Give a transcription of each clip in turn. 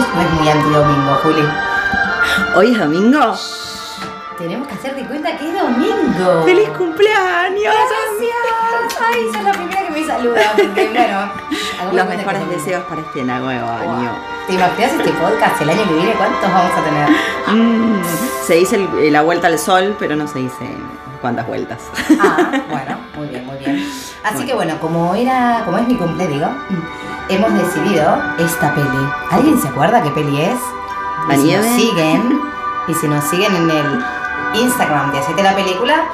esto no es muy anti-domingo, Juli. ¿Hoy es domingo? Tenemos que hacer de cuenta que es domingo. ¡Feliz cumpleaños! Gracias. Ay, sos la primera que me saluda. Porque, de Los que mejores deseos para este nuevo Wow. año. ¿Te imaginas este podcast el año que viene? ¿Cuántos vamos a tener? Mm, se dice el- la vuelta al sol, pero no se dice cuántas vueltas. Ah, bueno, muy bien, muy bien. Así que bueno, como era, como es mi cumple, digo, hemos decidido esta peli. ¿Alguien se acuerda qué peli es? Y si nos siguen, y si nos siguen en el Instagram de Hacete la Película,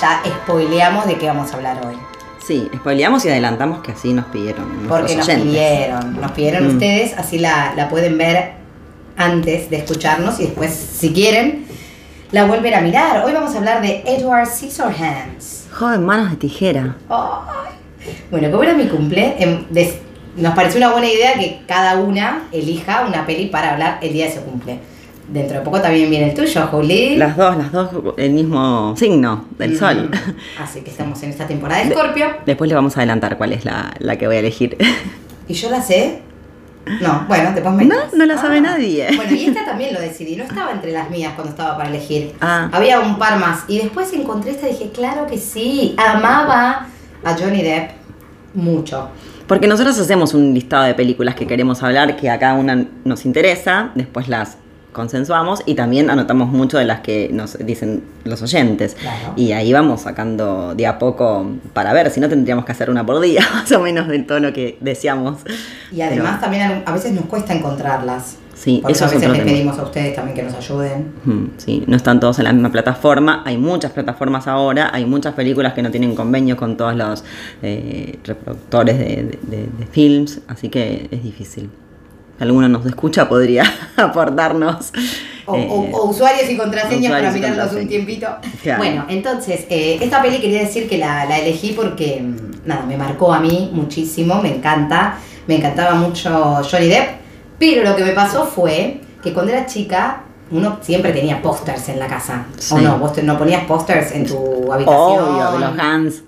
ya spoileamos de qué vamos a hablar hoy. Sí, spoileamos y adelantamos que así nos pidieron. Porque nos oyentes. pidieron, nos pidieron Mm. ustedes, así la, la pueden ver antes de escucharnos y después, si quieren, la vuelven a mirar. Hoy vamos a hablar de Edward Scissorhands. Joven manos de tijera. Ay. Bueno, como era mi cumple, em, nos pareció una buena idea que cada una elija una peli para hablar el día de su cumple. Dentro de poco también viene el tuyo, Juli. Las dos, las dos, el mismo signo del Mm. sol. Así que estamos en esta temporada de Scorpio. Después le vamos a adelantar cuál es la, la que voy a elegir. ¿Y yo la sé? No, bueno, después me No, no la sabe nadie. Bueno, y esta también lo decidí. No estaba entre las mías cuando estaba para elegir. Ah. Había un par más. Y después encontré esta y dije, claro que sí. Amaba a Johnny Depp mucho. Porque nosotros hacemos un listado de películas que queremos hablar, que a cada una nos interesa, después las consensuamos y también anotamos mucho de las que nos dicen los oyentes. Claro. Y ahí vamos sacando de a poco para ver, si no tendríamos que hacer una por día, más o menos del tono que deseamos. Y además Pero, también a- a veces nos cuesta encontrarlas. Sí, Por eso a es veces otro les tema. pedimos a ustedes también que nos ayuden. Sí, no están todos en la misma plataforma. Hay muchas plataformas ahora. Hay muchas películas que no tienen convenio con todos los eh, reproductores de, de- de- de films. Así que es difícil. Si alguno nos escucha, podría aportarnos. O, eh, o- o usuarios y contraseñas para usuarios mirarlos un tiempito. Claro. Bueno, entonces, eh, esta peli quería decir que la, la elegí porque, mm, nada, me marcó a mí muchísimo, me encanta, me encantaba mucho Johnny Depp, pero lo que me pasó fue que cuando era chica, uno siempre tenía pósters en la casa, ¿o no? ¿Vos te- no ponías pósters en tu habitación? Obvio, de los Hans.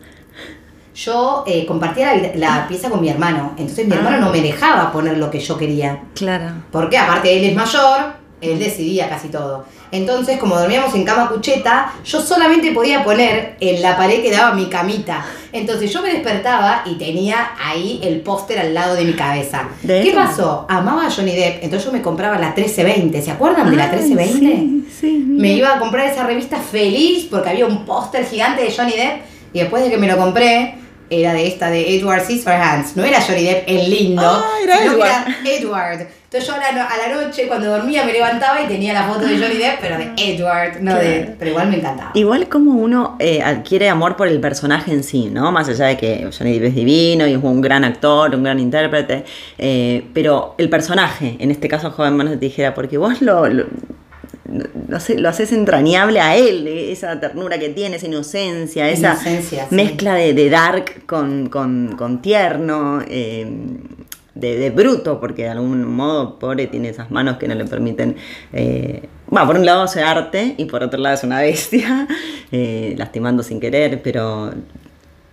Yo eh, compartía la pieza con mi hermano, entonces mi Ah. hermano no me dejaba poner lo que yo quería. Claro. Porque aparte él es mayor, él decidía casi todo. Entonces, como dormíamos en cama cucheta, yo solamente podía poner en la pared que daba mi camita. Entonces yo me despertaba y tenía ahí el póster al lado de mi cabeza. ¿De ¿Qué pasó? Amaba a Johnny Depp, entonces yo me compraba la 1320. ¿Se acuerdan de la Ay, 1320? Sí, sí. Me iba a comprar esa revista feliz porque había un póster gigante de Johnny Depp y después de que me lo compré era de esta de Edward Scissorhands. No era Johnny Depp el lindo, Ah, era sino que Edward. era Edward. Entonces yo a la, a la noche cuando dormía me levantaba y tenía la foto de Johnny Depp, pero de Edward, no de... Claro. Pero igual me encantaba. Igual como uno eh, adquiere amor por el personaje en sí, ¿no? Más allá de que Johnny Depp es divino y es un gran actor, un gran intérprete, eh, pero el personaje, en este caso Joven Manos de Tijera, porque vos lo, lo, no sé, lo haces entrañable a él, eh, esa ternura que tiene, esa inocencia, esa Inocencia, sí. mezcla de, de dark con, con, con tierno. eh, de, de bruto, porque de algún modo, pobre, tiene esas manos que no le permiten. Eh, bueno, por un lado hace arte y por otro lado es una bestia, eh, lastimando sin querer, pero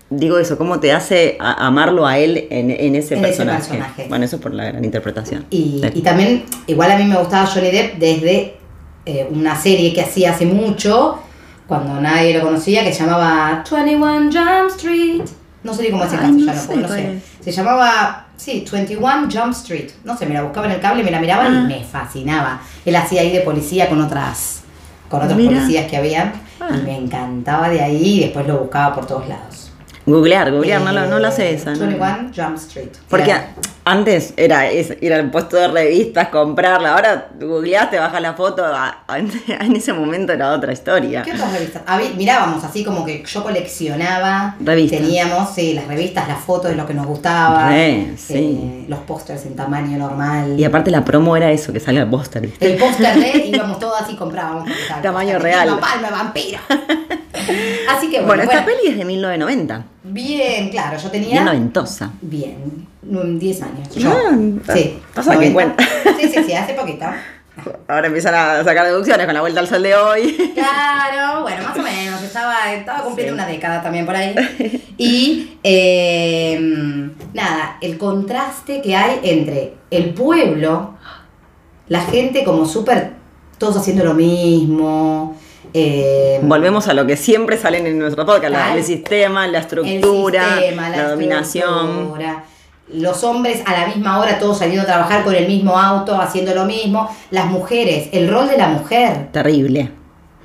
digo eso, ¿cómo te hace a- amarlo a él en, en ese, En ese personaje? personaje. Bueno, eso por la gran interpretación. Y también, igual a mí me gustaba Johnny Depp desde eh, una serie que hacía hace mucho, cuando nadie lo conocía, que se llamaba 21 Jump Street. No sé ni cómo es Ay, no castellano, sé no sé. es. Se llamaba, sí, 21 Jump Street. No sé, me la buscaba en el cable, me la miraba Ah. y me fascinaba. Él hacía ahí de policía con otras con otros Mira. policías que había Ah. y me encantaba de ahí y después lo buscaba por todos lados. Googlear, googlear, no, la- no la sé Eh, esa. ¿no? 21 Jump Street. Porque Era- antes era es- ir al puesto de revistas, comprarla. Ahora googleás, te bajas la foto. a- a- en ese momento era otra historia. ¿Qué otras revistas? Habí- mirábamos así como que yo coleccionaba. Revistas. Teníamos, sí, las revistas, las fotos de lo que nos gustaba. Re, sí. eh, los pósters en tamaño normal. Y aparte la promo era eso, que salga el póster. el póster de íbamos todos y comprábamos. Tamaño real. Vilma Palma, vampiro. así que bueno, Bueno, esta bueno, peli es de 1990. bien, claro, yo tenía. Bien noventosa. Bien, mm, 10 años. Yo. Ah, sí. pasa que 90. cuenta. Sí, sí, sí, hace poquito. Ahora empiezan a sacar deducciones con la vuelta al sol de hoy. Claro, bueno, más o menos. Estaba, estaba cumpliendo Sí. una década también por ahí. Y eh, nada, el contraste que hay entre el pueblo la gente como súper, todos haciendo lo mismo. Eh, Volvemos a lo que siempre salen en nuestro podcast, la- el sistema, la el estructura, sistema, la, dominación. estructura. Los hombres a la misma hora, todos saliendo a trabajar con el mismo auto, haciendo lo mismo. Las mujeres, el rol de la mujer. Terrible.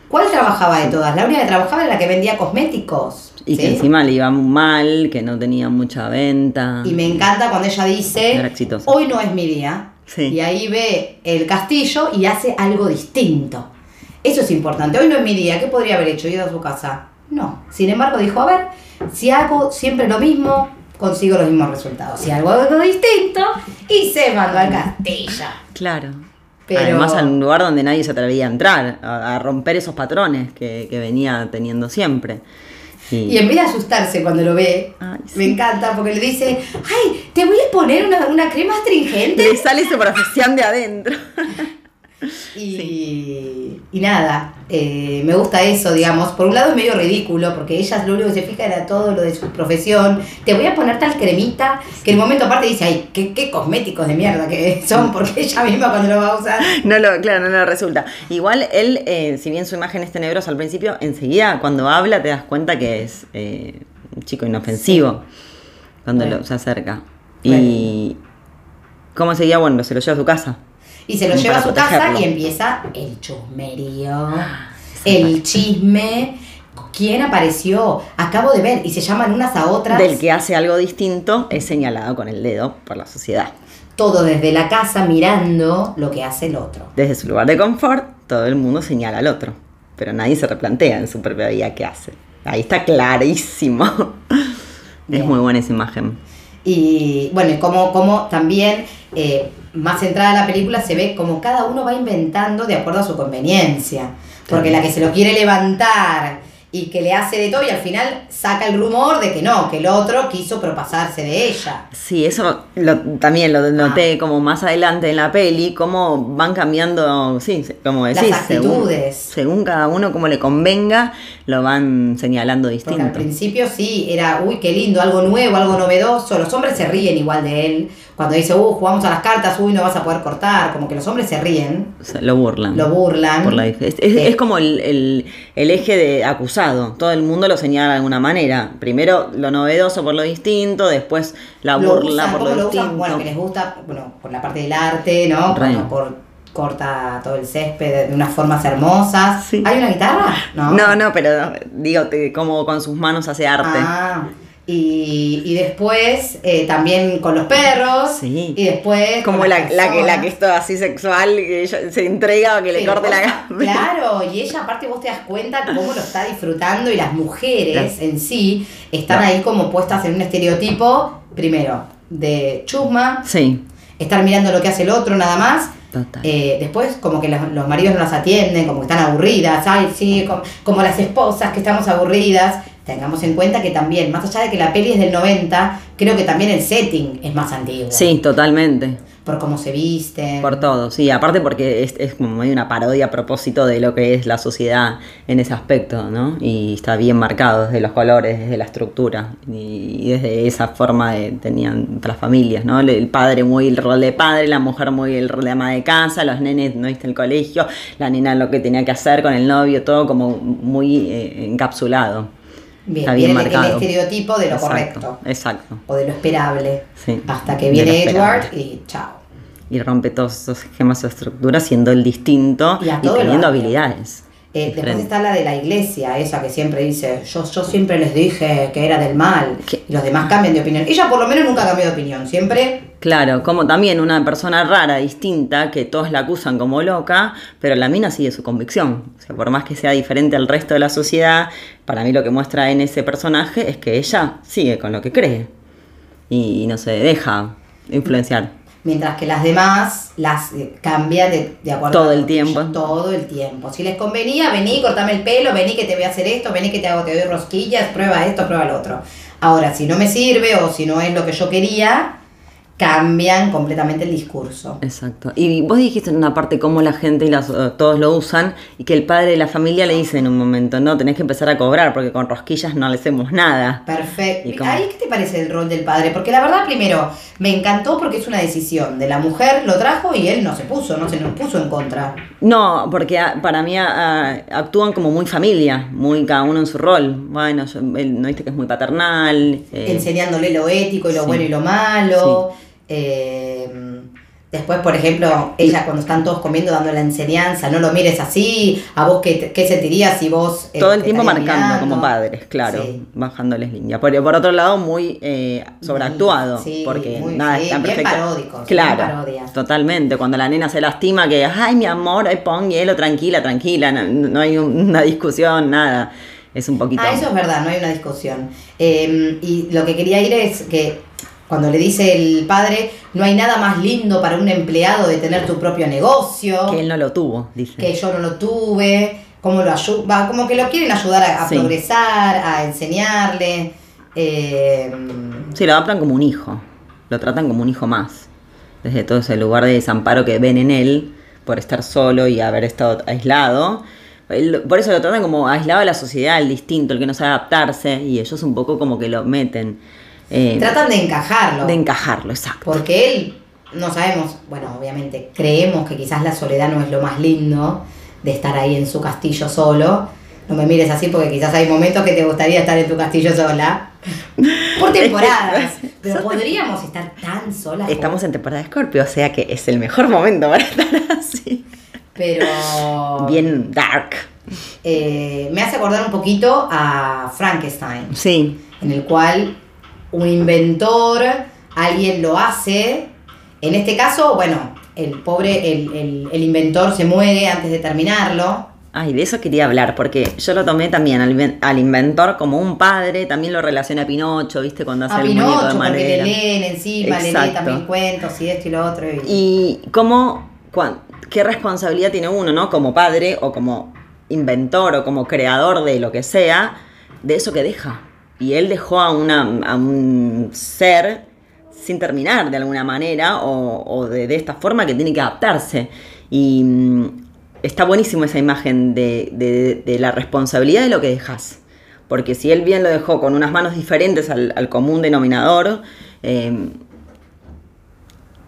¿Cuál trabajaba de todas? La única que trabajaba era la que vendía cosméticos. Y ¿sí? que encima le iba mal, que no tenía mucha venta. Y me encanta cuando ella dice, hoy no es mi día. Sí. Y ahí ve el castillo y hace algo distinto. Eso es importante. Hoy no es mi día. ¿Qué podría haber hecho? Ido a su casa. No. Sin embargo, dijo, a ver, si hago siempre lo mismo, consigo los mismos resultados. Si hago algo distinto, y se mandó al castillo. Claro. Pero- Además, a un lugar donde nadie se atrevía a entrar, a, a romper esos patrones que, que venía teniendo siempre. Y, Y en vez de asustarse cuando lo ve, Ay, sí. me encanta porque le dice, ay, te voy a poner una, una crema astringente. le sale su profesión de adentro. Y, y nada, eh, me gusta eso, digamos. Por un lado es medio ridículo, porque ella lo único que se fija era todo lo de su profesión. Te voy a poner tal cremita, que en un momento aparte dice, ay, qué, qué cosméticos de mierda que son, porque ella misma cuando lo va a usar. No lo, claro, no lo resulta. Igual él, eh, si bien su imagen es tenebrosa al principio, enseguida cuando habla te das cuenta que es eh, un chico inofensivo cuando Bueno. lo, se acerca. Y cómo seguía, bueno, se lo lleva a su casa. Y se lo lleva a su casa y empieza el chusmerío, el chisme. ¿Quién apareció? Acabo de ver, y se llaman unas a otras. Del que hace algo distinto es señalado con el dedo por la sociedad. Todo desde la casa mirando lo que hace el otro. Desde su lugar de confort, todo el mundo señala al otro, pero nadie se replantea en su propia vida qué hace. Ahí está clarísimo. Es muy buena esa imagen. Y bueno, y como, como también, eh, más centrada la película, se ve como cada uno va inventando de acuerdo a su conveniencia. Porque la que se lo quiere levantar y que le hace de todo y al final saca el rumor de que no, que el otro quiso propasarse de ella. Sí, eso lo- también lo Ah. noté como más adelante en la peli, cómo van cambiando, sí, como decís, Las según, actitudes. según cada uno como le convenga, lo van señalando Porque al distinto. principio sí, era, uy, qué lindo, algo nuevo, algo novedoso. Los hombres se ríen igual de él. Cuando dice, uh, jugamos a las cartas, uy, no vas a poder cortar. Como que los hombres se ríen, O sea, lo burlan. lo burlan. Por la es, es- Eh, es como el, el- el eje de acusado. Todo el mundo lo señala de alguna manera. Primero lo novedoso por lo distinto, después la lo burla usan, por ¿cómo lo lo distinto. usan? Bueno, que les gusta, bueno, por la parte del arte, ¿no? Cor- corta todo el césped de unas formas hermosas. Sí. ¿Hay una guitarra? No. No, no, pero digo, como con sus manos hace arte. Ah, y, y después eh, también con los perros. Sí. Y después. Como la, la que, la que es toda así sexual, que ella se entrega a que le corte la cabeza. Claro, y ella aparte vos te das cuenta cómo lo está disfrutando y las mujeres en sí están ahí como puestas en un estereotipo, primero, de chusma, Sí, estar mirando lo que hace el otro nada más. Total. Eh, después como que los, los maridos no las atienden, como que están aburridas, ay sí, como, como las esposas que estamos aburridas. Tengamos en cuenta que también, más allá de que la peli es del 90, creo que también el setting es más antiguo. sí, totalmente. Por cómo se visten. Por todo, sí. Aparte porque es, es como una parodia a propósito de lo que es la sociedad en ese aspecto, ¿no? Y está bien marcado desde los colores, desde la estructura. Y, desde esa forma de- tenían otras familias, ¿no? El, padre muy el rol de padre, la mujer muy el rol de ama de casa, los nenes no viste el colegio, la nena lo que tenía que hacer con el novio, todo como muy eh, encapsulado. Bien, está bien viene el- el, marcado. estereotipo de lo Exacto, correcto. Exacto. o de lo esperable. Sí, Hasta que viene. Edward y chao. Y rompe todos esos esquemas o estructuras siendo el distinto Y teniendo habilidades. Eh, después está la de la iglesia, esa que siempre dice, yo, yo siempre les dije que era del mal. ¿Qué? Y los demás cambian de opinión. Ella por lo menos nunca cambió de opinión, siempre Claro, como también una persona rara, distinta, que todos la acusan como loca, pero la mina sigue su convicción. O sea, por más que sea diferente al resto de la sociedad, para mí lo que muestra en ese personaje es que ella sigue con lo que cree y no se deja influenciar. Mientras que las demás las eh, cambian de, de acuerdo Todo a el tiempo. Todo el tiempo. Si les convenía, vení, cortame el pelo, vení que te voy a hacer esto, vení que te hago, te doy rosquillas, prueba esto, prueba lo otro. Ahora, si no me sirve o si no es lo que yo quería, cambian completamente el discurso. Exacto. Y vos dijiste en una parte cómo la gente y las, eh, todos lo usan y que el padre de la familia le dice en un momento, no, tenés que empezar a cobrar porque con rosquillas no le hacemos nada. Perfecto. Y como- ¿Ahí qué te parece el rol del padre? Porque la verdad, primero, me encantó porque es una decisión de la mujer, lo trajo y él no se puso, no se nos puso en contra. No, porque para mí actúan como muy familia, muy cada uno en su rol. Bueno, yo- él no viste que es muy paternal. eh, enseñándole lo ético y lo sí. bueno y lo malo. Eh, después, por ejemplo, ella cuando están todos comiendo dando la enseñanza, no lo mires así, a vos qué, qué sentirías si vos... eh, todo el tiempo marcando mirando? como padres, claro, Sí. bajándoles línea. Por, por otro lado, muy eh, sobreactuado, Sí, porque muy- nada sí, es tan bien perfecto. paródicos, claro, bien totalmente. Cuando la nena se lastima, que, ay, mi amor, ay, pon hielo, tranquila, tranquila, no, no hay un- una discusión, nada. Es un poquito. Ah, eso es verdad, no hay una discusión. Eh, y lo que quería ir es que cuando le dice el padre, no hay nada más lindo para un empleado de tener tu propio negocio. Que él no lo tuvo, dice. que yo no lo tuve, cómo lo ayuda, como que lo quieren ayudar a, a Sí. progresar, a enseñarle. eh, Sí, lo adoptan como un hijo. Lo tratan como un hijo más. Desde todo ese lugar de desamparo que ven en él por estar solo y haber estado aislado. Por eso lo tratan como aislado de la sociedad, el distinto, el que no sabe adaptarse. Y ellos un poco como que lo meten. Eh, tratan de encajarlo. de encajarlo, exacto. porque él, no sabemos, bueno, obviamente, creemos que quizás la soledad no es lo más lindo de estar ahí en su castillo solo. No me mires así porque quizás hay momentos que te gustaría estar en tu castillo sola. Por temporadas. Pero podríamos estar tan solas. como- Estamos en temporada de Scorpio, o sea que es el mejor momento para estar así. Pero. Bien dark. eh, me hace acordar un poquito a Frankenstein. Sí, en el cual un inventor, alguien lo hace. En este caso, bueno, el pobre, el, el- el inventor se muere antes de terminarlo. Ay, de eso quería hablar, porque yo lo tomé también al, al inventor como un padre, también lo relaciona a Pinocho, ¿viste? Cuando hace A el muñeco de Pinocho, porque le madera. leen encima, le leen Exacto. también cuentos y esto y lo otro. y- Y cómo, qué responsabilidad tiene uno, ¿no? Como padre o como inventor o como creador de lo que sea, de eso que deja. Y él dejó a, una, a un ser sin terminar de alguna manera o, de, de esta forma que tiene que adaptarse. Y mm, está buenísimo esa imagen de, de- la responsabilidad de lo que dejas. Porque si él bien lo dejó con unas manos diferentes al, al común denominador, eh,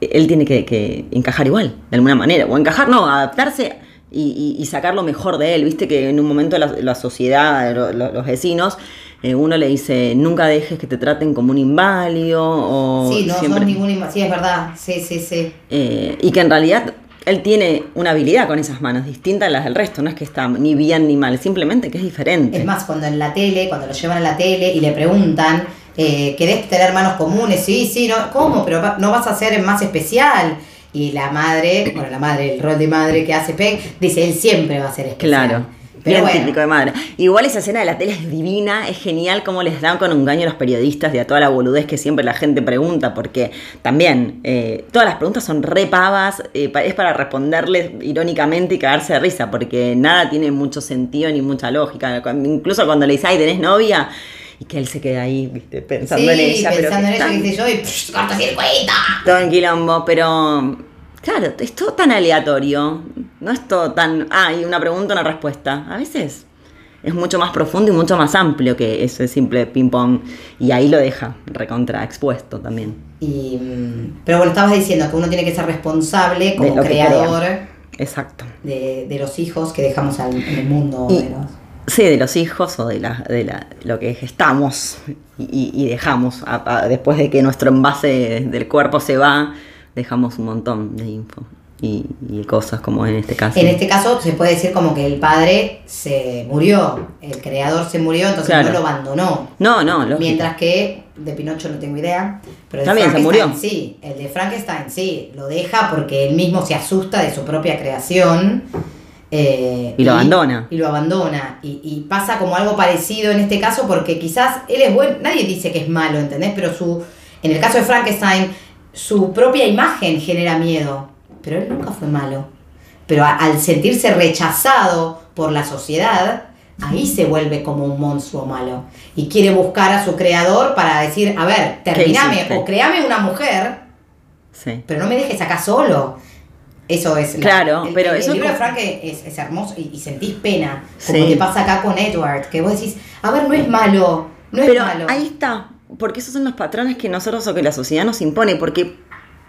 él tiene que, que encajar igual, de alguna manera. O encajar, no, adaptarse y, y- sacar lo mejor de él. Viste que en un momento la, la sociedad, lo- lo- los vecinos, eh, uno le dice, nunca dejes que te traten como un inválido. O sí, no siempre- son ningún inma- Sí, es verdad. Sí, sí, sí. eh, y que en realidad él tiene una habilidad con esas manos, distinta a las del resto. No es que está ni bien ni mal, simplemente que es diferente. Es más, cuando en la tele, cuando lo llevan a la tele y le preguntan, eh, ¿querés tener manos comunes? Sí, sí, no, ¿cómo? Pero va- no vas a ser más especial. Y la madre, bueno, la madre, el rol de madre que hace Peck, dice, él siempre va a ser especial. Claro. Pero Bien bueno, típico de madre. Igual esa escena de la tele es divina, es genial cómo les dan con un gaño a los periodistas y a toda la boludez que siempre la gente pregunta, porque también eh, todas las preguntas son re pavas, eh, es para responderles irónicamente y cagarse de risa, porque nada tiene mucho sentido ni mucha lógica. Incluso cuando le dice, ay, ¿tenés novia? Y que él se queda ahí, viste, pensando en ella. pero pensando en ella, tan- yo, y psh, cortocircuito. todo en quilombo, pero claro, es todo tan aleatorio. No es todo tan. Ah, y una pregunta, una respuesta. A veces es mucho más profundo y mucho más amplio que ese simple ping-pong. Y ahí lo deja recontra expuesto también. Y, mm, pero bueno, estabas diciendo que uno tiene que ser responsable como creador Exacto. de, de los hijos que dejamos al- en el mundo. Y- de los- Sí, de los hijos o de, la, de la, lo que gestamos y, y dejamos. a- a- después de que nuestro envase del cuerpo se va, dejamos un montón de info y, y cosas como en este caso. En este caso se puede decir como que el padre se murió, el creador se murió, entonces Claro. no lo abandonó. No, no, lógico. Mientras que de Pinocho no tengo idea, pero el de También se Frankenstein murió. sí, el de Frankenstein sí, lo deja porque él mismo se asusta de su propia creación. eh, Y lo abandona. Y lo abandona. Y, y pasa como algo parecido en este caso porque quizás él es bueno, nadie dice que es malo, ¿entendés? Pero su, en el caso de Frankenstein, su propia imagen genera miedo. Pero él nunca fue malo. Pero a- al sentirse rechazado por la sociedad, ahí se vuelve como un monstruo malo. Y quiere buscar a su creador para decir, a ver, terminame o creame una mujer Sí. pero no me dejes acá solo. Eso es. la- Claro, el, pero el- el eso libro es de Frank es, es hermoso y, y sentís pena, como Sí. te pasa acá con Edward, que vos decís, a ver, no es malo, no es malo. ahí está, porque esos son los patrones que nosotros o que la sociedad nos impone, porque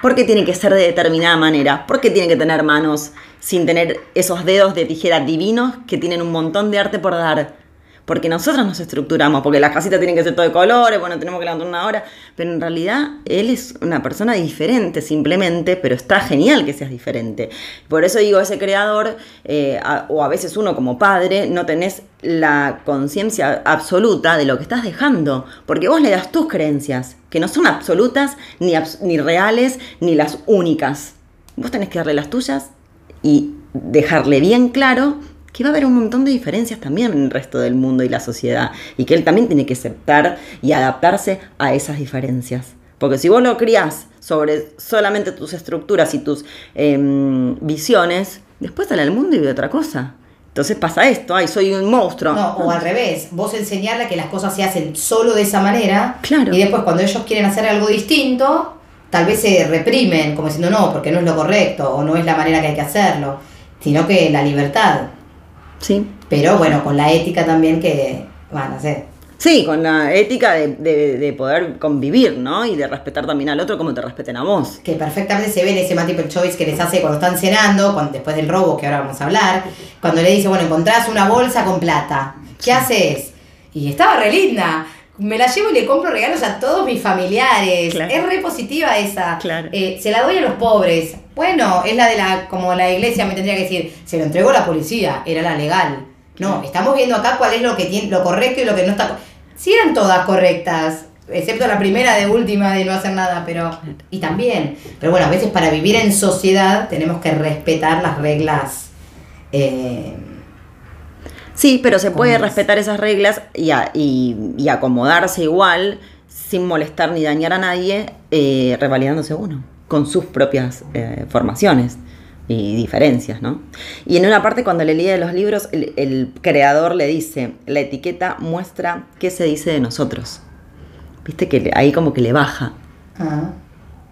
¿por qué tiene que ser de determinada manera? ¿Por qué tiene que tener manos sin tener esos dedos de tijera divinos que tienen un montón de arte por dar? Porque nosotros nos estructuramos, porque las casitas tienen que ser todo de colores, bueno, tenemos que levantar una hora, pero en realidad él es una persona diferente simplemente, pero está genial que seas diferente. Por eso digo, ese creador, eh, o a veces uno como padre, no tenés la conciencia absoluta de lo que estás dejando, porque vos le das tus creencias, que no son absolutas, ni, ni reales, ni las únicas. Vos tenés que darle las tuyas y dejarle bien claro que va a haber un montón de diferencias también en el resto del mundo y la sociedad, y que él también tiene que aceptar y adaptarse a esas diferencias. Porque si vos lo criás sobre solamente tus estructuras y tus em, visiones, después sale al mundo y ve otra cosa. Entonces pasa esto, ay, soy un monstruo. No, o al revés, vos enseñarle que las cosas se hacen solo de esa manera Claro. y después cuando ellos quieren hacer algo distinto, tal vez se reprimen como diciendo no, porque no es lo correcto o no es la manera que hay que hacerlo, sino que la libertad. Sí. Pero bueno, con la ética también que van a hacer. Sí, con la ética de, de- de poder convivir, ¿no? Y de respetar también al otro como te respeten a vos. Que perfectamente se ve en ese multiple choice que les hace cuando están cenando, cuando, después del robo que ahora vamos a hablar, cuando le dice, bueno, encontrás una bolsa con plata, ¿qué haces? Y estaba re linda. Me la llevo y le compro regalos a todos mis familiares. Claro. Es re positiva esa. Claro. Eh, se la doy a los pobres. Bueno, es la de la, como la iglesia me tendría que decir, se lo entregó la policía, era la legal. No, estamos viendo acá cuál es lo que tiene, lo correcto y lo que no está. Sí eran todas correctas, excepto la primera de última de no hacer nada, pero. Y también. Pero bueno, a veces para vivir en sociedad tenemos que respetar las reglas. eh, Sí, pero se puede respetar esas reglas y, a- y- y acomodarse igual sin molestar ni dañar a nadie, eh, revalidándose uno con sus propias eh, formaciones y diferencias, ¿no? Y en una parte cuando le lee los libros, el, el creador le dice, la etiqueta muestra qué se dice de nosotros. Viste que le- ahí como que le baja. ah.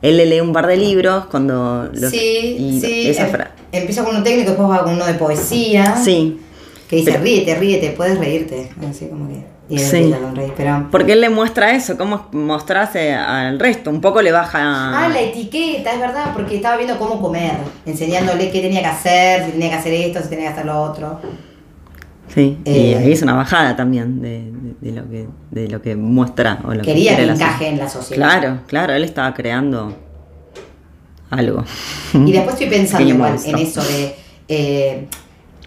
Él le lee un par de libros cuando... los- sí, y sí. esa em- empieza con uno técnico, después va con uno de poesía. Sí, Que dice, Pero- ríete, ríete, puedes reírte. Así como que. Y Sí. reír, pero. porque él le muestra eso, cómo mostrarse al resto. Un poco le baja... Ah, la etiqueta, es verdad, porque estaba viendo cómo comer, enseñándole qué tenía que hacer, si tenía que hacer esto, si tenía que hacer lo otro. Sí, y Eh, ahí es una bajada también de, de- de lo que de lo que muestra o lo Quería que que encaje en la sociedad. Claro, claro, él estaba creando algo. Y después estoy pensando igual en eso de. eh,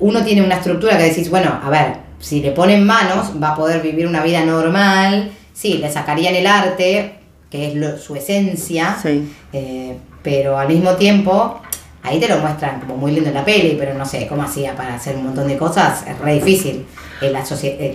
uno tiene una estructura que decís, bueno, a ver, si le ponen manos, va a poder vivir una vida normal. Sí, le sacarían el arte, que es lo- su esencia. Sí. eh, pero al mismo tiempo, ahí te lo muestran como muy lindo en la peli, pero no sé cómo hacía para hacer un montón de cosas. Es re difícil. En la sociedad.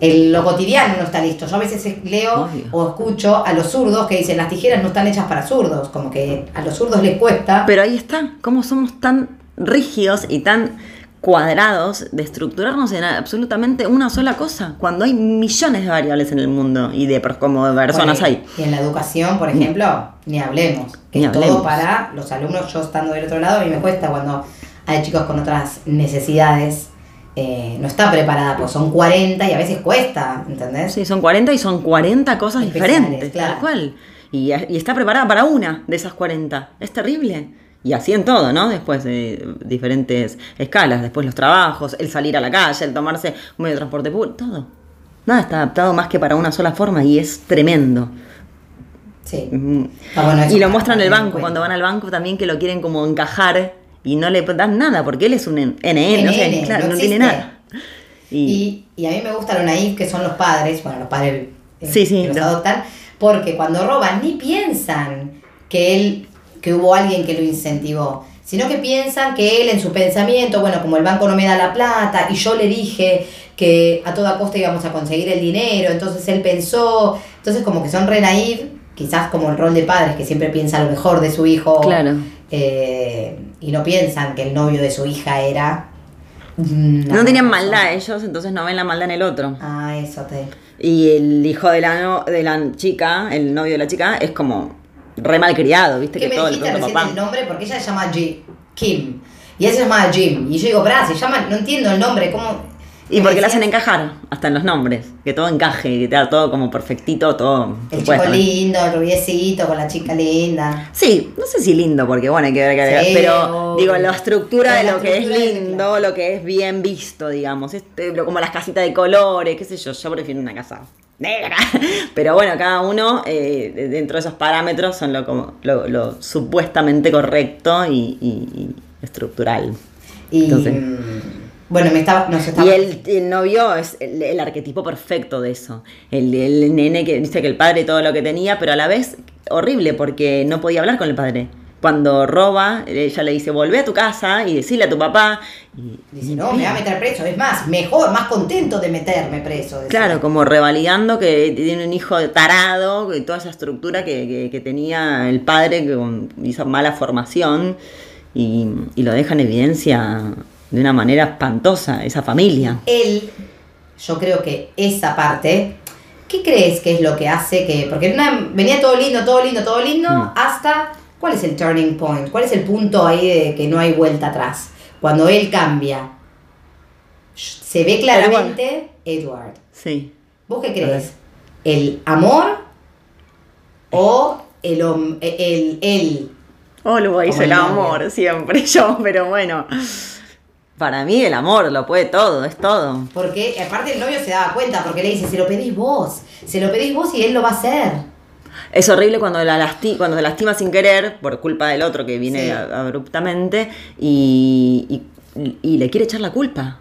en lo cotidiano no está listo. Yo a veces leo Obvio. o escucho a los zurdos que dicen las tijeras no están hechas para zurdos, como que a los zurdos les cuesta. Pero ahí está, cómo somos tan rígidos y tan cuadrados de estructurarnos en absolutamente una sola cosa, cuando hay millones de variables en el mundo y de como de personas Bueno, hay. Y en la educación, por ejemplo, ni hablemos. Que Ni es todo para los alumnos, yo estando del otro lado, a mí me cuesta cuando hay chicos con otras necesidades. eh, no está preparada, pues son 40 y a veces cuesta, ¿entendés? Sí, son 40 y son 40 cosas Especiales, diferentes, claro. tal cual. Y, y está preparada para una de esas 40. Es terrible. Y así en todo, ¿no? Después de diferentes escalas, después los trabajos, el salir a la calle, el tomarse un medio de transporte público, todo. Nada está adaptado más que para una sola forma y es tremendo. Sí. Mm. Ah, bueno, y lo muestran en el banco, cuando van al banco también que lo quieren como encajar y no le dan nada, porque él es un NN, no, sé, claro, no no, tiene nada. Y, Y, y a mí me gusta lo naif que son los padres, bueno, los padres eh, Sí, sí, que los no. adoptan, porque cuando roban ni piensan que él, que hubo alguien que lo incentivó, sino que piensan que él en su pensamiento, bueno, como el banco no me da la plata y yo le dije que a toda costa íbamos a conseguir el dinero, entonces él pensó, entonces como que son re naif, quizás como el rol de padres que siempre piensa lo mejor de su hijo, Claro. eh, y no piensan que el novio de su hija era... no tenían maldad ellos, entonces no ven la maldad en el otro. Ah, eso te. Y el hijo de la, no- de la chica, el novio de la chica, es como re mal criado, viste ¿Qué que me todo dijiste recién papá. el nombre? Porque ella se llama Ji- Kim. Y él se llama Jim. Y yo digo, pará, se llama, no entiendo el nombre, ¿cómo? Y porque le hacen encajar, hasta en los nombres, que todo encaje, que te da todo como perfectito, todo. El chico lindo, el rubiecito, con la chica linda. Sí, no sé si lindo, porque bueno, hay que ver que Sí, pero digo, la estructura de la lo que es de- lindo, lo que es bien visto, digamos, este, como las casitas de colores, qué sé yo, yo prefiero una casa negra. Pero bueno, cada uno eh, de- dentro de esos parámetros son lo, como, lo, lo supuestamente correcto y, y- y estructural. Y Entonces- mm, bueno, me estaba, nos estaba Y el, el novio es el, el arquetipo perfecto de eso. El, el nene que dice que el padre todo lo que tenía, pero a la vez horrible porque no podía hablar con el padre. Cuando roba, ella le dice, volvé a tu casa y decirle a tu papá. Y, Dice, no, me va a meter preso. Es más, mejor, más contento de meterme preso. Claro, como revalidando que tiene un hijo tarado y toda esa estructura que, que- que tenía el padre que con- hizo mala formación y, y lo deja en evidencia de una manera espantosa, esa familia. Él, yo creo que esa parte, ¿qué crees que es lo que hace que.? Porque una- venía todo lindo, todo lindo, todo lindo, Mm. hasta. ¿Cuál es el turning point? ¿Cuál es el punto ahí de que no hay vuelta atrás? Cuando él cambia. Se ve claramente Edward. Sí. ¿Vos qué crees? ¿El amor o el, el, el, Como el el amor siempre yo, pero bueno. Para mí el amor lo puede todo, es todo. Porque aparte el novio se daba cuenta, porque le dice, se lo pedís vos, se lo pedís vos y él lo va a hacer. Es horrible cuando la lasti cuando se lastima sin querer por culpa del otro que viene Sí. abruptamente y, y- y le quiere echar la culpa.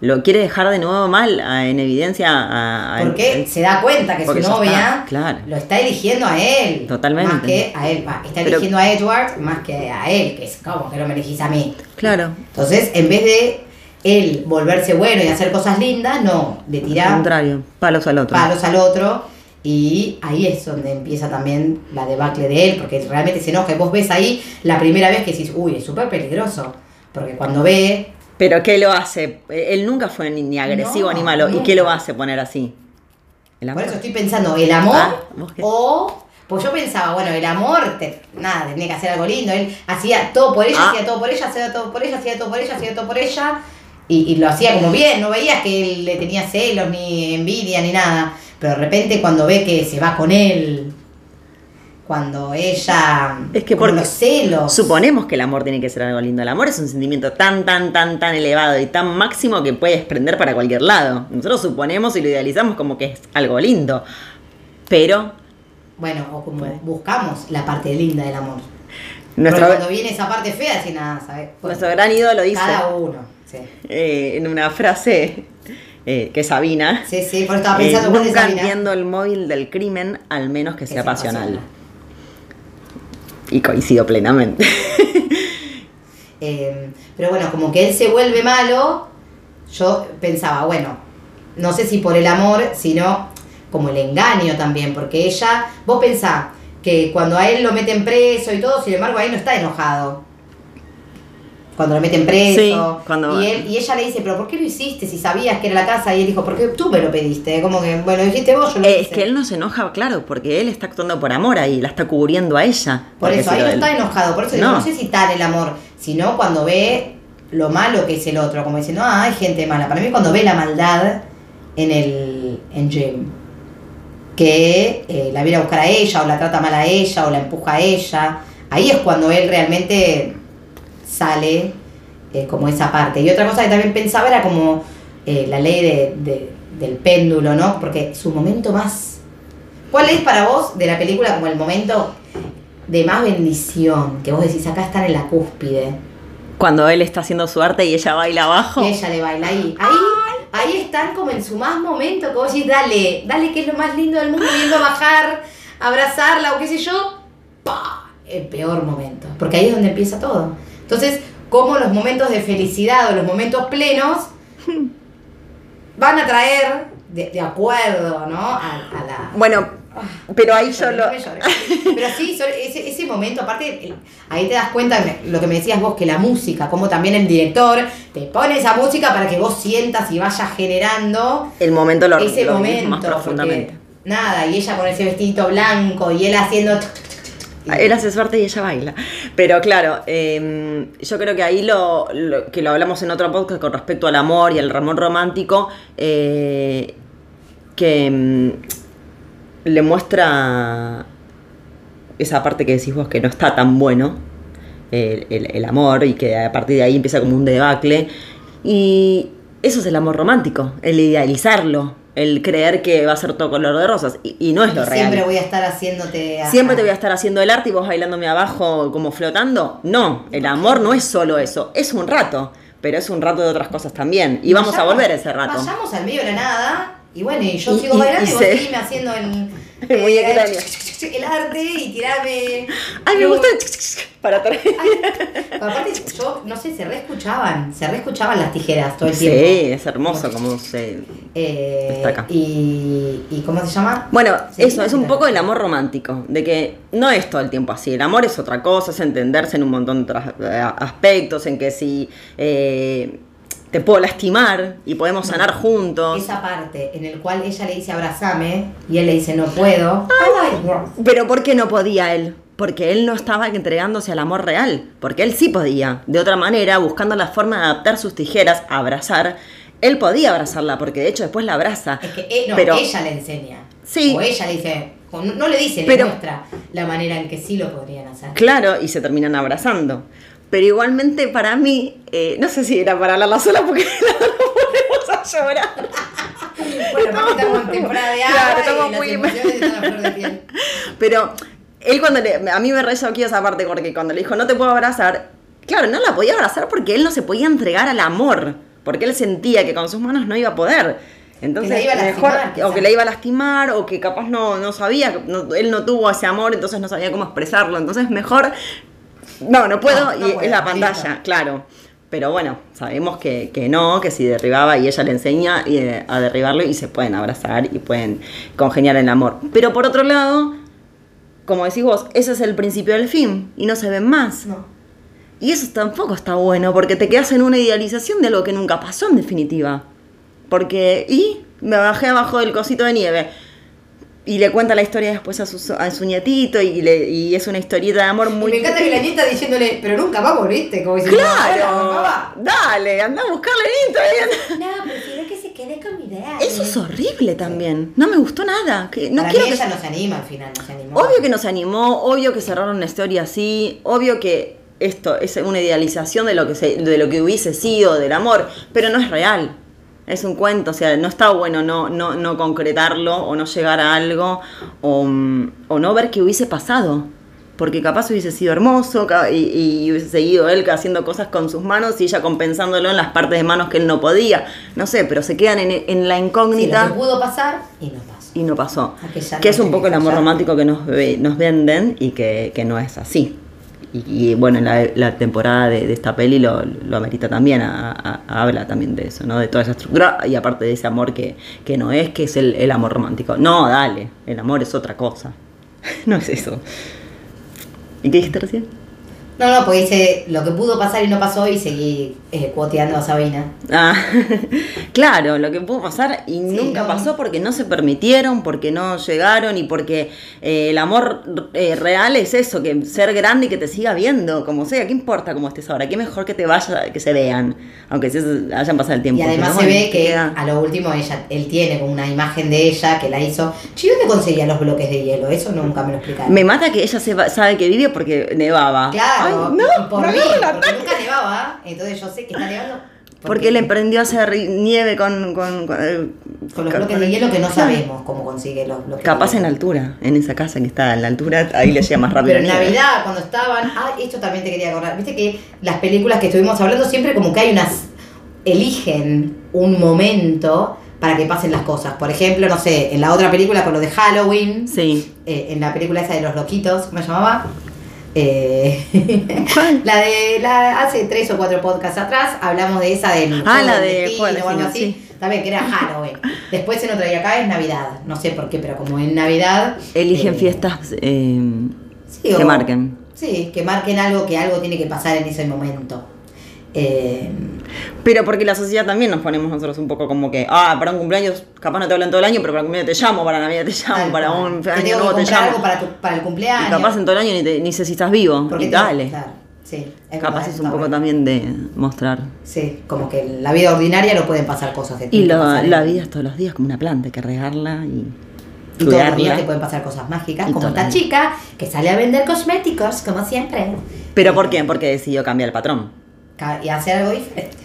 Lo quiere dejar de nuevo mal a- en evidencia a, a- Porque se da cuenta que su novia está, claro. lo está eligiendo a él. Totalmente. Más que a él. Está Pero- eligiendo a Edward más que a él, que es como que no me elegís a mí. Claro. Entonces, en vez de él volverse bueno y hacer cosas lindas, no, le Al tira contrario, palos al otro. palos al otro. Y ahí es donde empieza también la debacle de él, porque realmente se enoja. Y vos ves ahí la primera vez que decís, uy, es súper peligroso. Porque cuando ve, Pero ¿qué lo hace? Él nunca fue ni, agresivo No, ni malo. ¿Y qué lo hace poner así? El por amor. eso estoy pensando, el amor Ah, o... Pues yo pensaba, bueno, el amor, te- nada, tenía que hacer algo lindo. Él hacía todo por ella, Ah. hacía todo por ella, hacía todo por ella, hacía todo por ella, hacía todo por ella. Y, y lo hacía como bien, no veías que él le tenía celos, ni envidia, ni nada. Pero de repente cuando ve que se va con él, cuando ella... Es que porque los celos. Suponemos que el amor tiene que ser algo lindo. El amor es un sentimiento tan, tan, tan, tan elevado y tan máximo que puede desprender para cualquier lado. Nosotros suponemos y lo idealizamos como que es algo lindo. Pero Bueno, o como buscamos la parte linda del amor. nuestro, cuando viene esa parte fea, así nada, ¿sabes? nuestro gran ídolo dice Cada uno, sí. eh, en una frase eh, que Sabina. Sí, sí, por estaba eh, pensando es nunca Sabina. el móvil del crimen al menos que sea sea pasional. pasional. Y coincido plenamente. Eh, pero bueno, como que él se vuelve malo, yo pensaba, bueno, no sé si por el amor, sino como el engaño también, porque ella, vos pensás que cuando a él lo meten preso y todo, sin embargo, ahí no está enojado. Cuando lo meten preso. Sí, cuando- y, él, y ella le dice, pero ¿por qué lo hiciste si sabías que era la casa? Y él dijo, porque tú me lo pediste. Como que, bueno, dijiste vos, yo lo Eh, es que él no se enoja, claro, porque él está actuando por amor ahí, la está cubriendo a ella. Por eso, ahí no está enojado, por eso No. no sé si tal el amor, sino cuando ve lo malo que es el otro, como diciendo, ah, hay gente mala. Para mí cuando ve la maldad en el en Jim, que eh, la viene a buscar a ella, o la trata mal a ella, o la empuja a ella, ahí es cuando él realmente sale eh, como esa parte. Y otra cosa que también pensaba era como eh, la ley de- de- del péndulo, ¿no? Porque su momento más... ¿Cuál es para vos de la película como el momento de más bendición? Que vos decís, acá están en la cúspide. Cuando él está haciendo su arte y ella baila abajo. Y ella le baila ahí. Ahí, ahí están como en su más momento, que vos decís, dale, dale que es lo más lindo del mundo, viendo bajar, abrazarla o qué sé yo. ¡Pah! El peor momento. Porque ahí es donde empieza todo. Entonces, como los momentos de felicidad o los momentos plenos van a traer, de, de acuerdo, ¿no? A, a la, Bueno, pero ahí yo lo... Pero sí, ese, ese momento, aparte, ahí te das cuenta lo que me decías vos, que la música, como también el director te pone esa música para que vos sientas y vayas generando El momento lo, ese lo momento. más profundamente. porque, nada, y ella con ese vestidito blanco y él haciendo tuc, tuc, Él hace suerte y ella baila. Pero claro, eh, yo creo que ahí lo, que lo hablamos en otro podcast con respecto al amor y al amor romántico, eh, que mm, le muestra esa parte que decís vos que no está tan bueno, el- el amor, y que a partir de ahí empieza como un debacle. Y eso es el amor romántico, el idealizarlo, el creer que va a ser todo color de rosas, y, y no es lo real. Siempre voy a estar haciéndote. ¿Siempre te voy a estar haciendo el arte y vos bailándome abajo como flotando? No, el amor no es solo eso, es un rato, pero es un rato de otras cosas también. Y vamos a volver ese rato. Vayamos al medio de la nada. Y bueno, y yo Y- sigo bailando y y, vos se- haciendo el. El eh, de- el arte y tirarme. Ay, me gusta para atrás. Aparte, yo no sé, se reescuchaban. Se reescuchaban las tijeras todo el Sí, tiempo. es hermoso como se... Eh, Destaca. y, ¿Y cómo se llama? Bueno, Sí, eso es un poco el amor romántico, de que no es todo el tiempo así. El amor es otra cosa, es entenderse en un montón de otros eh, aspectos, en que si eh, te puedo lastimar y podemos sanar juntos. Esa parte en el cual ella le dice abrazame y él le dice no puedo. Ay. Pero ¿por qué no podía él? Porque él no estaba entregándose al amor real, porque él sí podía. De otra manera, buscando la forma de adaptar sus tijeras a abrazar, él podía abrazarla, porque de hecho después la abraza. Es que eh, no, pero ella le enseña. Sí. O ella le dice, o no, no le dice, le Pero- muestra la manera en que sí lo podrían hacer. Claro, y se terminan abrazando. Pero igualmente para mí, eh, no sé si era para hablarla sola porque no podemos a llorar. Bueno, estamos en temporada de agua Claro, estamos y las muy- emociones están a flor de piel. Pero él cuando le, a mí me re esa parte porque cuando le dijo no te puedo abrazar, claro, no la podía abrazar porque él no se podía entregar al amor, porque él sentía que con sus manos no iba a poder. Entonces, Que la iba a mejor, lastimar, o que la iba a lastimar, o que capaz no, no sabía, no- él no tuvo ese amor, entonces no sabía cómo expresarlo. Entonces, mejor, no, no puedo, No, no y puedo, es la pantalla, listo. claro. Pero bueno, sabemos que, que no, que si derribaba y ella le enseña y, eh, a derribarlo y se pueden abrazar y pueden congeniar en el amor. Pero por otro lado, como decís vos, ese es el principio del fin y no se ven más. No. Y eso tampoco está bueno porque te quedas en una idealización de algo que nunca pasó en definitiva. Porque, y me bajé abajo del cosito de nieve. Y le cuenta la historia después a su, a su nietito y, le, y es una historieta de amor muy... y me encanta que la nieta diciéndole, pero nunca vamos, ¿viste? Como diciendo, ¡Claro! "Hola, mamá". Dale, anda a buscarle en Instagram. No, prefiero que se quede con mi idea. Eso es horrible también. No me gustó nada. Que, no Para quiero mí que ella no se anima al final, no se animó. Obvio que nos animó, obvio que cerraron una historia así, obvio que esto es una idealización de lo que se, de lo que hubiese sido del amor, pero no es real. Es un cuento, o sea, no está bueno no, no, no concretarlo o no llegar a algo o, mm, o no ver qué hubiese pasado. Porque capaz hubiese sido hermoso y, y hubiese seguido él haciendo cosas con sus manos y ella compensándolo en las partes de manos que él no podía. No sé, pero se quedan en, en la Sí, lo incógnita que pudo pasar y no pasó. y no pasó. Que es un poco el amor romántico que nos, ve- nos venden y que, que no es así. Y, y, bueno, la, la temporada de, esta peli lo, amerita también, a- a- a- habla también de eso, ¿no? De toda esa estructura y aparte de ese amor que, que no es, que es el, el amor romántico. No, dale, el amor es otra cosa. no es eso. ¿Y qué dijiste recién? No, no, porque dice lo que pudo pasar y no pasó y seguí eh, cuoteando a Sabina. Ah, claro, lo que pudo pasar y nunca no. pasó porque no se permitieron, porque no llegaron y porque eh, el amor eh, real es eso, que ser grande y que te siga viendo, como sea, ¿qué importa cómo estés ahora? ¿Qué mejor que te vaya, que se vean, aunque se hayan pasado el tiempo? Y además se ve que queda- a lo último ella, él tiene como una imagen de ella que la hizo. Che, ¿dónde conseguía los bloques de hielo? Eso nunca me lo explicaron. Me mata que ella sepa- sabe que vive porque nevaba. Claro, Ay, no, por me mí, porque ataque. nunca nevaba, entonces yo sé que está nevando. Porque le emprendió a hacer nieve con... Con, con, eh, Con los con- bloques de hielo que no sabemos cómo consigue los bloques Capaz en altura, en esa casa que está en la altura, ahí le llega más rápido. Pero en nieve. Navidad, cuando estaban. Ah, esto también te quería acordar. Viste que las películas que estuvimos hablando siempre como que hay unas. eligen un momento para que pasen las cosas. Por ejemplo, no sé, en la otra película con lo de Halloween, Sí. eh, en la película esa de los loquitos, ¿cómo se llamaba? Eh, ¿Cuál? la de la hace tres o cuatro podcasts atrás hablamos de esa del Ah, la del de destino o algo Destino, así sí. también que era Halloween después en otra y acá es Navidad no sé por qué pero como en Navidad Eligen eh, fiestas eh, sí, que o- marquen. sí que marquen algo que algo tiene que pasar en ese momento Eh, Pero porque la sociedad también nos ponemos nosotros un poco como que, ah, para un cumpleaños capaz no te hablan todo el año, pero para un cumpleaños te llamo, para Navidad te llamo, tal para un Te año nuevo te llamo. algo para, tu- para el cumpleaños. Y capaz en todo el año ni, te- ni sé si estás vivo. Porque Y dale. claro, sí, es Capaz verdad, es un poco también de mostrar. Sí, como que en la vida ordinaria no pueden pasar cosas de Y que la, pasar en- la vida es todos los días como una planta, hay que regarla y Y todos los días te pueden pasar cosas mágicas, Y como esta chica que sale a vender cosméticos, como siempre. ¿Pero por qué? Porque decidió cambiar el patrón. Y hacer algo diferente.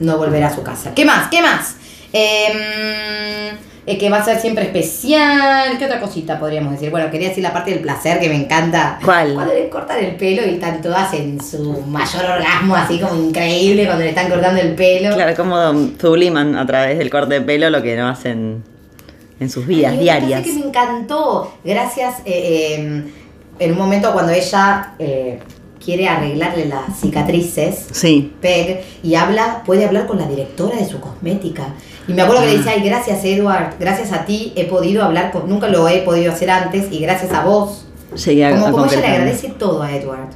No volver a su casa. ¿Qué más? ¿Qué más? Em, eh, que va a ser siempre especial. ¿Qué otra cosita podríamos decir? Bueno, quería decir la parte del placer que me encanta. ¿Cuál? Cuando le cortan el pelo y están todas en su mayor orgasmo, así como increíble cuando le están cortando el pelo. Claro, como subliman a través del corte de pelo lo que no hacen en sus vidas Ay, diarias. que me encantó. Gracias. eh, eh, en un momento cuando ella eh, quiere arreglarle las cicatrices, Sí. Peg, y habla, puede hablar con la directora de su cosmética. Y me acuerdo que le dice, ay, gracias Edward, gracias a ti he podido hablar con, nunca lo he podido hacer antes, y gracias a vos. Llegué Como, a como ella le agradece todo a Edward.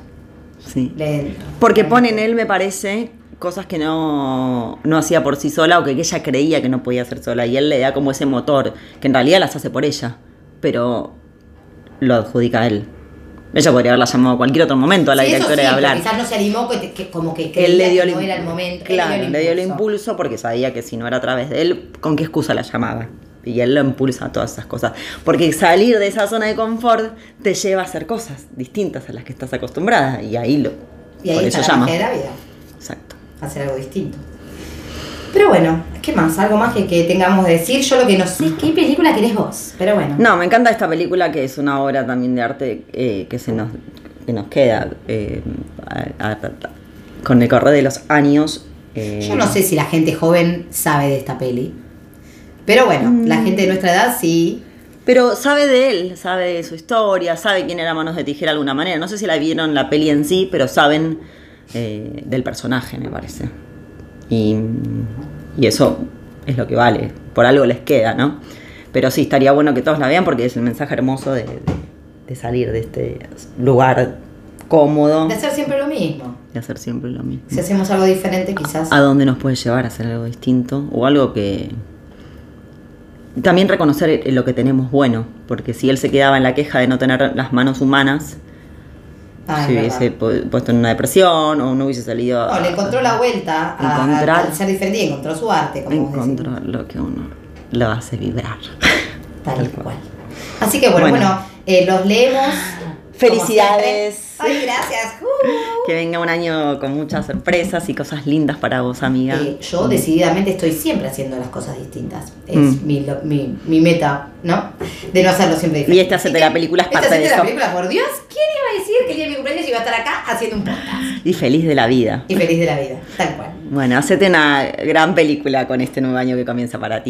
Sí. Le- Porque pone en él, me parece, cosas que no, no hacía por sí sola o que ella creía que no podía hacer sola. Y él le da como ese motor, que en realidad las hace por ella, pero lo adjudica a él. Ella podría haberla llamado a cualquier otro momento a la Sí, directora sí, de hablar. Quizás no se animó, que, que- como que creía Él le dio que el no era el momento. Él Claro, le le dio el impulso porque sabía que si no era a través de él, ¿con qué excusa la llamaba? Y él lo impulsa a todas esas cosas. Porque salir de esa zona de confort te lleva a hacer cosas distintas a las que estás acostumbrada. Y ahí lo. Y ahí por está eso la llama. de la vida. Exacto. hacer algo distinto. Pero bueno, ¿qué más? Algo más que, que tengamos de decir. Yo lo que no sé, ¿qué película querés vos? Pero bueno. No, me encanta esta película que es una obra también de arte eh, que se nos, que nos queda eh, a- a- con el correr de los años. eh, Yo no sé si la gente joven sabe de esta peli. Pero bueno, Mm. la gente de nuestra edad sí. Pero sabe de él, sabe de su historia, sabe quién era Manos de Tijera de alguna manera. No sé si la vieron la peli en sí, pero saben eh, del personaje, me parece. Y, y eso es lo que vale. Por algo les queda, ¿no? Pero sí, estaría bueno que todos la vean porque es el mensaje hermoso de, de- de salir de este lugar cómodo De hacer siempre lo mismo. y hacer siempre lo mismo. Si hacemos algo diferente, quizás. a dónde nos puede llevar a hacer algo distinto o algo que también reconocer lo que tenemos bueno porque si él se quedaba en la queja de no tener las manos humanas Ah, verdad. hubiese pu- puesto en una depresión o no hubiese salido No, le encontró la vuelta a, Encontrar- a ser diferente y encontró su arte, como encontrar lo que uno lo hace vibrar Tal Tal cual. Así que bueno, Bueno. bueno, eh, los leemos. Felicidades. Ay, gracias. Uh. que venga un año con muchas sorpresas y cosas lindas para vos amiga Eh, yo decididamente estoy siempre haciendo las cosas distintas. Es Mm. mi, lo- mi, mi meta, ¿no? De no hacerlo siempre diferente. Y este Hacete la película es Este parte de Hacete la eso. película, por Dios. ¿Quién iba a decir que el día de mi cumpleaños iba a estar acá haciendo un podcast? y feliz de la vida Y feliz de la vida, tal cual. bueno hacete una gran película con este nuevo año que comienza para ti